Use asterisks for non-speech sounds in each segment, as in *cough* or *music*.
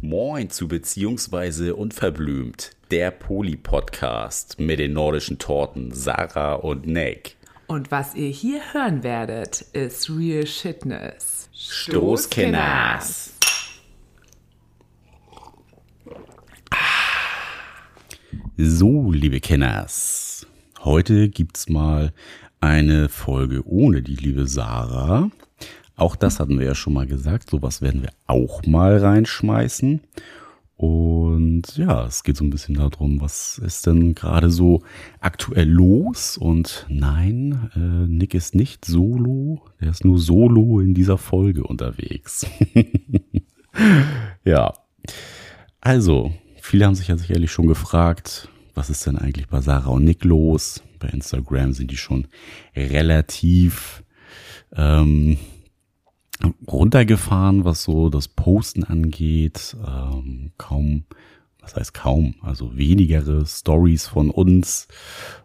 Moin zu Beziehungsweise Unverblümt, der Poli-Podcast mit den nordischen Torten Sarah und Nick. Und was ihr hier hören werdet, ist Real Shitness. Stoßkenners. So, liebe Kenners, heute gibt's mal eine Folge ohne die liebe Sarah. Auch das hatten wir ja schon mal gesagt. Sowas werden wir auch mal reinschmeißen. Und ja, es geht so ein bisschen darum, was ist denn gerade so aktuell los? Und nein, äh, Nick ist nicht solo, der ist nur solo in dieser Folge unterwegs. *laughs* ja, also, viele haben sich ja sicherlich schon gefragt, was ist denn eigentlich bei Sarah und Nick los? Bei Instagram sind die schon relativ ähm, runtergefahren, was so das Posten angeht. Ähm, kaum, was heißt kaum, also wenigere Stories von uns.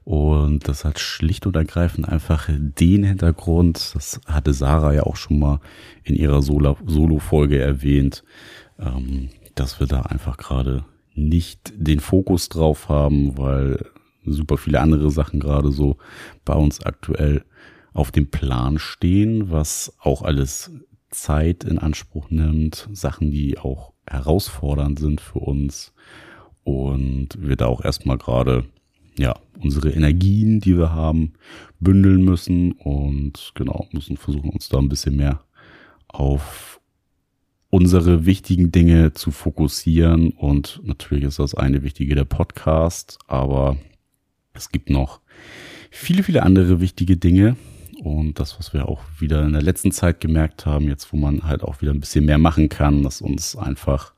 Und das hat schlicht und ergreifend einfach den Hintergrund, das hatte Sarah ja auch schon mal in ihrer Solo-Folge erwähnt, ähm, dass wir da einfach gerade nicht den Fokus drauf haben, weil super viele andere Sachen gerade so bei uns aktuell auf dem Plan stehen, was auch alles Zeit in Anspruch nimmt, Sachen, die auch herausfordernd sind für uns. Und wir da auch erstmal gerade ja, unsere Energien, die wir haben, bündeln müssen und genau, müssen versuchen, uns da ein bisschen mehr auf unsere wichtigen Dinge zu fokussieren. Und natürlich ist das eine wichtige der Podcast, aber es gibt noch viele, viele andere wichtige Dinge, und das, was wir auch wieder in der letzten Zeit gemerkt haben, jetzt wo man halt auch wieder ein bisschen mehr machen kann, dass uns einfach,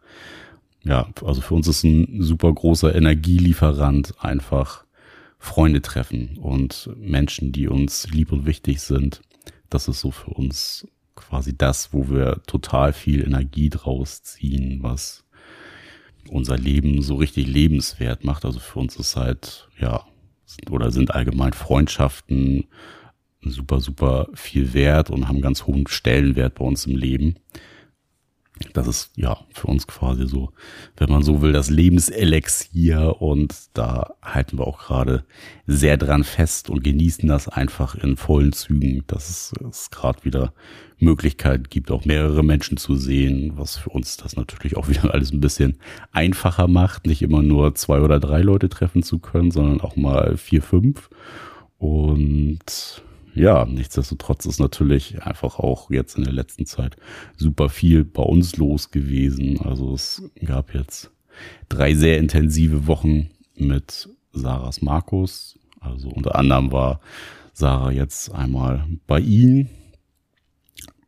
ja, also für uns ist ein super großer Energielieferant einfach Freunde treffen und Menschen, die uns lieb und wichtig sind. Das ist so für uns quasi das, wo wir total viel Energie draus ziehen, was unser Leben so richtig lebenswert macht. Also für uns ist halt, ja, oder sind allgemein Freundschaften, super, super viel wert und haben ganz hohen Stellenwert bei uns im Leben. Das ist ja für uns quasi so, wenn man so will, das Lebenselixier und da halten wir auch gerade sehr dran fest und genießen das einfach in vollen Zügen, dass es, es gerade wieder Möglichkeit gibt, auch mehrere Menschen zu sehen, was für uns das natürlich auch *laughs* wieder alles ein bisschen einfacher macht, nicht immer nur zwei oder drei Leute treffen zu können, sondern auch mal vier, fünf. Und ja, nichtsdestotrotz ist natürlich einfach auch jetzt in der letzten Zeit super viel bei uns los gewesen. Also es gab jetzt drei sehr intensive Wochen mit Sarahs Markus. Also unter anderem war Sarah jetzt einmal bei ihm,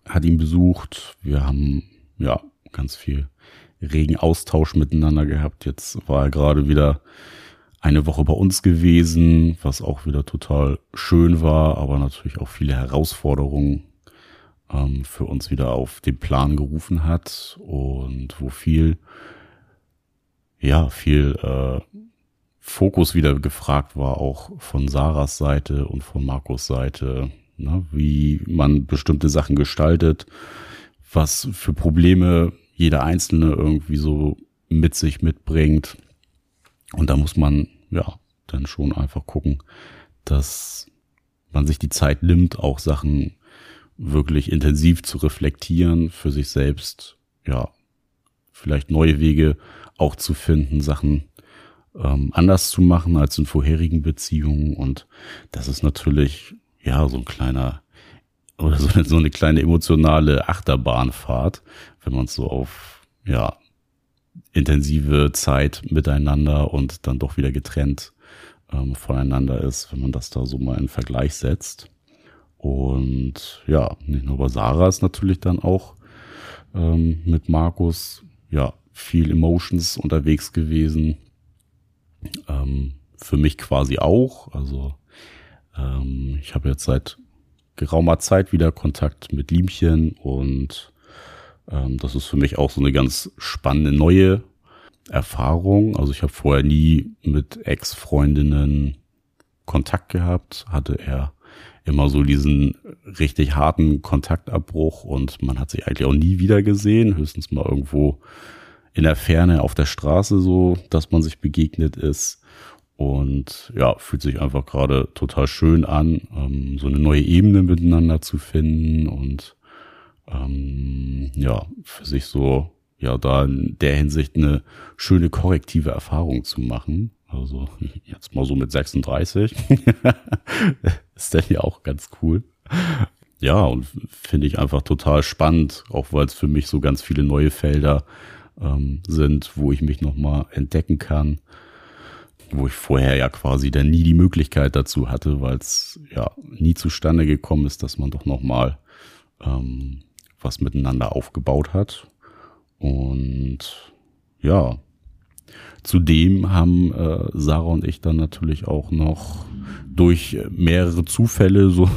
hat ihn besucht. Wir haben ja ganz viel regen Austausch miteinander gehabt. Jetzt war er gerade wieder eine Woche bei uns gewesen, was auch wieder total schön war, aber natürlich auch viele Herausforderungen ähm, für uns wieder auf den Plan gerufen hat und wo viel, ja, viel äh, Fokus wieder gefragt war, auch von Sarahs Seite und von Markus Seite, ne, wie man bestimmte Sachen gestaltet, was für Probleme jeder Einzelne irgendwie so mit sich mitbringt und da muss man, ja, dann schon einfach gucken, dass man sich die Zeit nimmt, auch Sachen wirklich intensiv zu reflektieren, für sich selbst, ja, vielleicht neue Wege auch zu finden, Sachen ähm, anders zu machen als in vorherigen Beziehungen. Und das ist natürlich, ja, so ein kleiner, *laughs* oder so eine, so eine kleine emotionale Achterbahnfahrt, wenn man es so auf, ja, intensive Zeit miteinander und dann doch wieder getrennt ähm, voneinander ist, wenn man das da so mal in Vergleich setzt. Und ja, nicht nur bei Sarah ist natürlich dann auch ähm, mit Markus ja viel Emotions unterwegs gewesen. Ähm, für mich quasi auch. Also ähm, ich habe jetzt seit geraumer Zeit wieder Kontakt mit Liemchen und ähm, das ist für mich auch so eine ganz spannende neue Erfahrung. Also ich habe vorher nie mit Ex-Freundinnen Kontakt gehabt, hatte er immer so diesen richtig harten Kontaktabbruch und man hat sich eigentlich auch nie wieder gesehen, höchstens mal irgendwo in der Ferne auf der Straße so, dass man sich begegnet ist. Und ja, fühlt sich einfach gerade total schön an, ähm, so eine neue Ebene miteinander zu finden und ähm, ja, für sich so, ja, da in der Hinsicht eine schöne korrektive Erfahrung zu machen. Also *laughs* jetzt mal so mit 36. *laughs* ist dann ja auch ganz cool. Ja, und finde ich einfach total spannend, auch weil es für mich so ganz viele neue Felder ähm, sind, wo ich mich nochmal entdecken kann, wo ich vorher ja quasi dann nie die Möglichkeit dazu hatte, weil es ja nie zustande gekommen ist, dass man doch nochmal ähm, was miteinander aufgebaut hat. Und ja, Zudem haben äh, Sarah und ich dann natürlich auch noch durch mehrere Zufälle so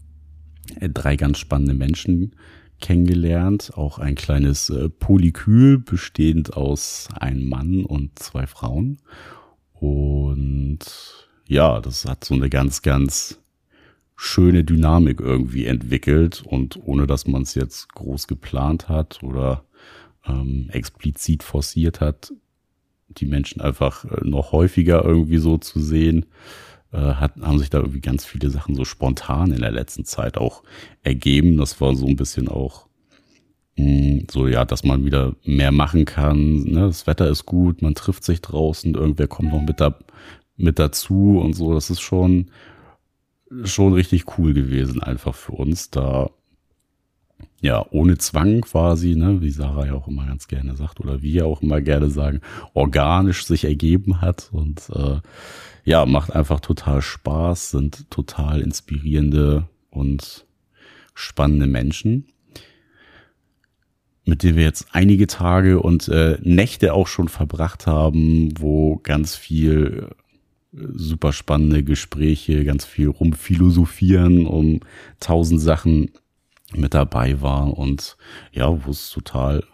*laughs* drei ganz spannende Menschen kennengelernt. Auch ein kleines äh, Polykül bestehend aus einem Mann und zwei Frauen. Und ja, das hat so eine ganz, ganz schöne Dynamik irgendwie entwickelt und ohne dass man es jetzt groß geplant hat oder ähm, explizit forciert hat, die Menschen einfach äh, noch häufiger irgendwie so zu sehen, äh, hat, haben sich da irgendwie ganz viele Sachen so spontan in der letzten Zeit auch ergeben. Das war so ein bisschen auch mh, hm, so, ja, dass man wieder mehr machen kann. Ne? Das Wetter ist gut, man trifft sich draußen, irgendwer kommt noch mit, da, mit dazu und so. Das ist schon, schon richtig cool gewesen, einfach für uns, da. Ja, ohne Zwang quasi, ne, wie Sarah ja auch immer ganz gerne sagt, oder wir auch immer gerne sagen, organisch sich ergeben hat und äh, ja, macht einfach total Spaß, sind total inspirierende und spannende Menschen, mit denen wir jetzt einige Tage und äh, Nächte auch schon verbracht haben, wo ganz viel super spannende Gespräche, ganz viel rumphilosophieren um tausend Sachen mit dabei war und ja, wo es total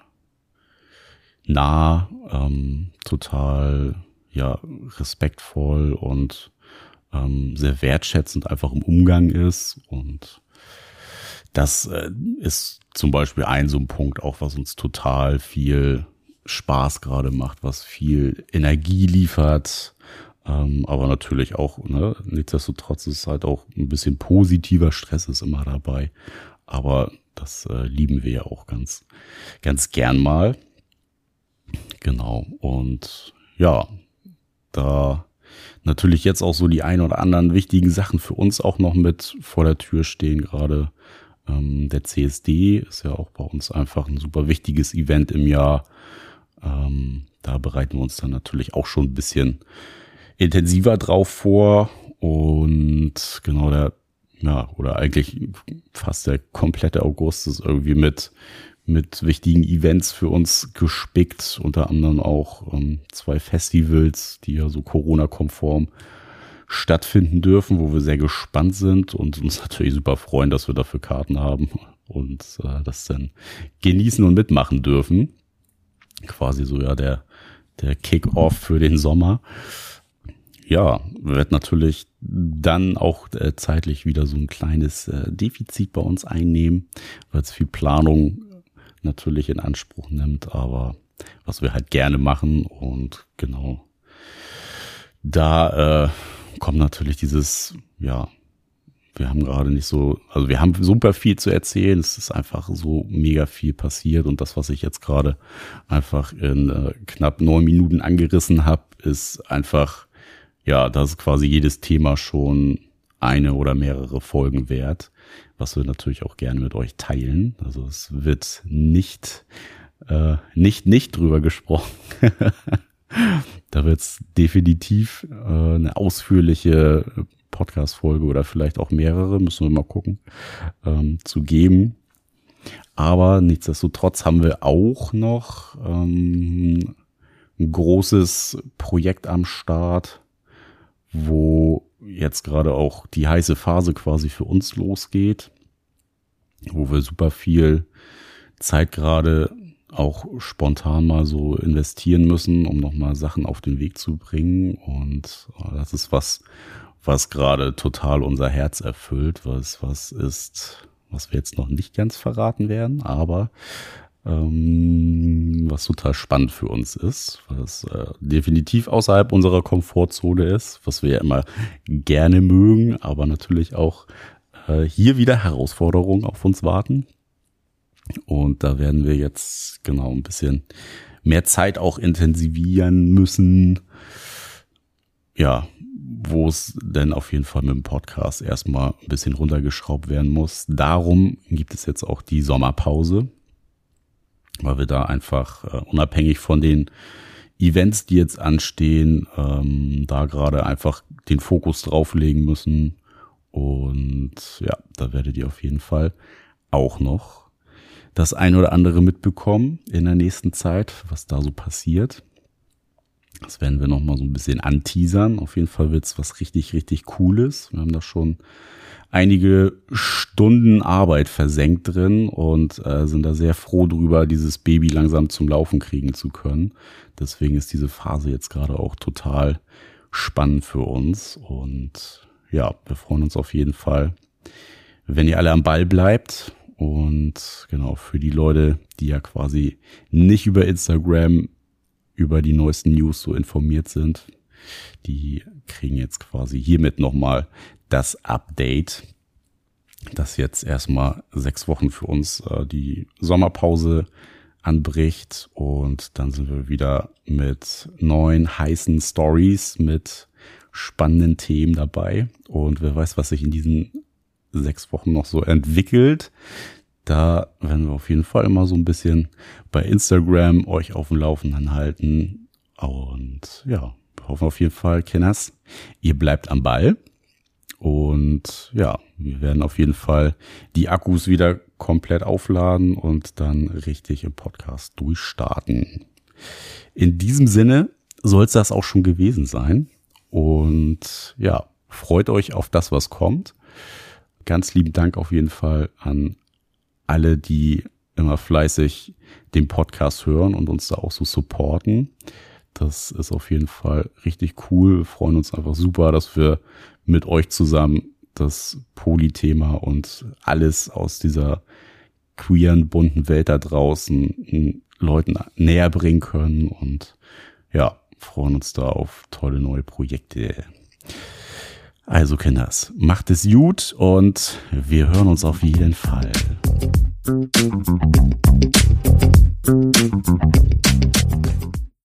nah, ähm, total ja respektvoll und ähm, sehr wertschätzend einfach im Umgang ist und das äh, ist zum Beispiel ein so ein Punkt auch, was uns total viel Spaß gerade macht, was viel Energie liefert, ähm, aber natürlich auch, ne, nichtsdestotrotz ist halt auch ein bisschen positiver Stress ist immer dabei. Aber das äh, lieben wir ja auch ganz, ganz gern mal. Genau. Und ja, da natürlich jetzt auch so die ein oder anderen wichtigen Sachen für uns auch noch mit vor der Tür stehen. Gerade ähm, der CSD ist ja auch bei uns einfach ein super wichtiges Event im Jahr. Ähm, da bereiten wir uns dann natürlich auch schon ein bisschen intensiver drauf vor. Und genau, der ja, oder eigentlich fast der komplette August ist irgendwie mit, mit wichtigen Events für uns gespickt, unter anderem auch ähm, zwei Festivals, die ja so Corona-konform stattfinden dürfen, wo wir sehr gespannt sind und uns natürlich super freuen, dass wir dafür Karten haben und äh, das dann genießen und mitmachen dürfen. Quasi so ja der, der Kick-off für den Sommer ja, wird natürlich dann auch äh, zeitlich wieder so ein kleines äh, Defizit bei uns einnehmen, weil es viel Planung natürlich in Anspruch nimmt, aber was wir halt gerne machen und genau da äh, kommt natürlich dieses, ja, wir haben gerade nicht so, also wir haben super viel zu erzählen. Es ist einfach so mega viel passiert und das, was ich jetzt gerade einfach in äh, knapp neun Minuten angerissen habe, ist einfach ja, das ist quasi jedes Thema schon eine oder mehrere Folgen wert, was wir natürlich auch gerne mit euch teilen. Also es wird nicht, äh, nicht, nicht drüber gesprochen. *laughs* da wird es definitiv äh, eine ausführliche Podcast-Folge oder vielleicht auch mehrere, müssen wir mal gucken, ähm, zu geben. Aber nichtsdestotrotz haben wir auch noch ähm, ein großes Projekt am Start, wo jetzt gerade auch die heiße Phase quasi für uns losgeht, wo wir super viel Zeit gerade auch spontan mal so investieren müssen, um nochmal Sachen auf den Weg zu bringen. Und äh, das ist was, was gerade total unser Herz erfüllt, was, was ist, was wir jetzt noch nicht ganz verraten werden, aber ähm, was total spannend für uns ist, was äh, definitiv außerhalb unserer Komfortzone ist, was wir ja immer gerne mögen, aber natürlich auch äh, hier wieder Herausforderungen auf uns warten. Und da werden wir jetzt genau ein bisschen mehr Zeit auch intensivieren müssen. Ja, wo es denn auf jeden Fall mit dem Podcast erstmal ein bisschen runtergeschraubt werden muss. Darum gibt es jetzt auch die Sommerpause, weil wir da einfach äh, unabhängig von den Events, die jetzt anstehen, ähm, da gerade einfach den Fokus drauflegen müssen. Und ja, da werdet ihr auf jeden Fall auch noch das ein oder andere mitbekommen in der nächsten Zeit, was da so passiert. Das werden wir noch mal so ein bisschen anteasern. Auf jeden Fall wird's was richtig, richtig Cooles. Wir haben da schon einige Stunden Arbeit versenkt drin und äh, sind da sehr froh drüber, dieses Baby langsam zum Laufen kriegen zu können. Deswegen ist diese Phase jetzt gerade auch total spannend für uns. Und ja, wir freuen uns auf jeden Fall, wenn ihr alle am Ball bleibt. Und genau, für die Leute, die ja quasi nicht über Instagram über die neuesten News so informiert sind, die kriegen jetzt quasi hiermit nochmal das Update, dass jetzt erstmal sechs Wochen für uns äh, die Sommerpause anbricht. Und dann sind wir wieder mit neuen heißen Stories, mit spannenden Themen dabei. Und wer weiß, was sich in diesen sechs Wochen noch so entwickelt. Da werden wir auf jeden Fall immer so ein bisschen bei Instagram euch auf dem Laufenden halten. Und ja, wir hoffen auf jeden Fall, Kenners, ihr bleibt am Ball. Und ja, wir werden auf jeden Fall die Akkus wieder komplett aufladen und dann richtig im Podcast durchstarten. In diesem Sinne soll es das auch schon gewesen sein. Und ja, freut euch auf das, was kommt. Ganz lieben Dank auf jeden Fall an alle, die immer fleißig den Podcast hören und uns da auch so supporten. Das ist auf jeden Fall richtig cool. Wir freuen uns einfach super, dass wir mit euch zusammen das Poly-Thema und alles aus dieser queeren, bunten Welt da draußen Leuten näher bringen können und ja, freuen uns da auf tolle neue Projekte. Also Kinders, macht es gut und wir hören uns auf jeden Fall.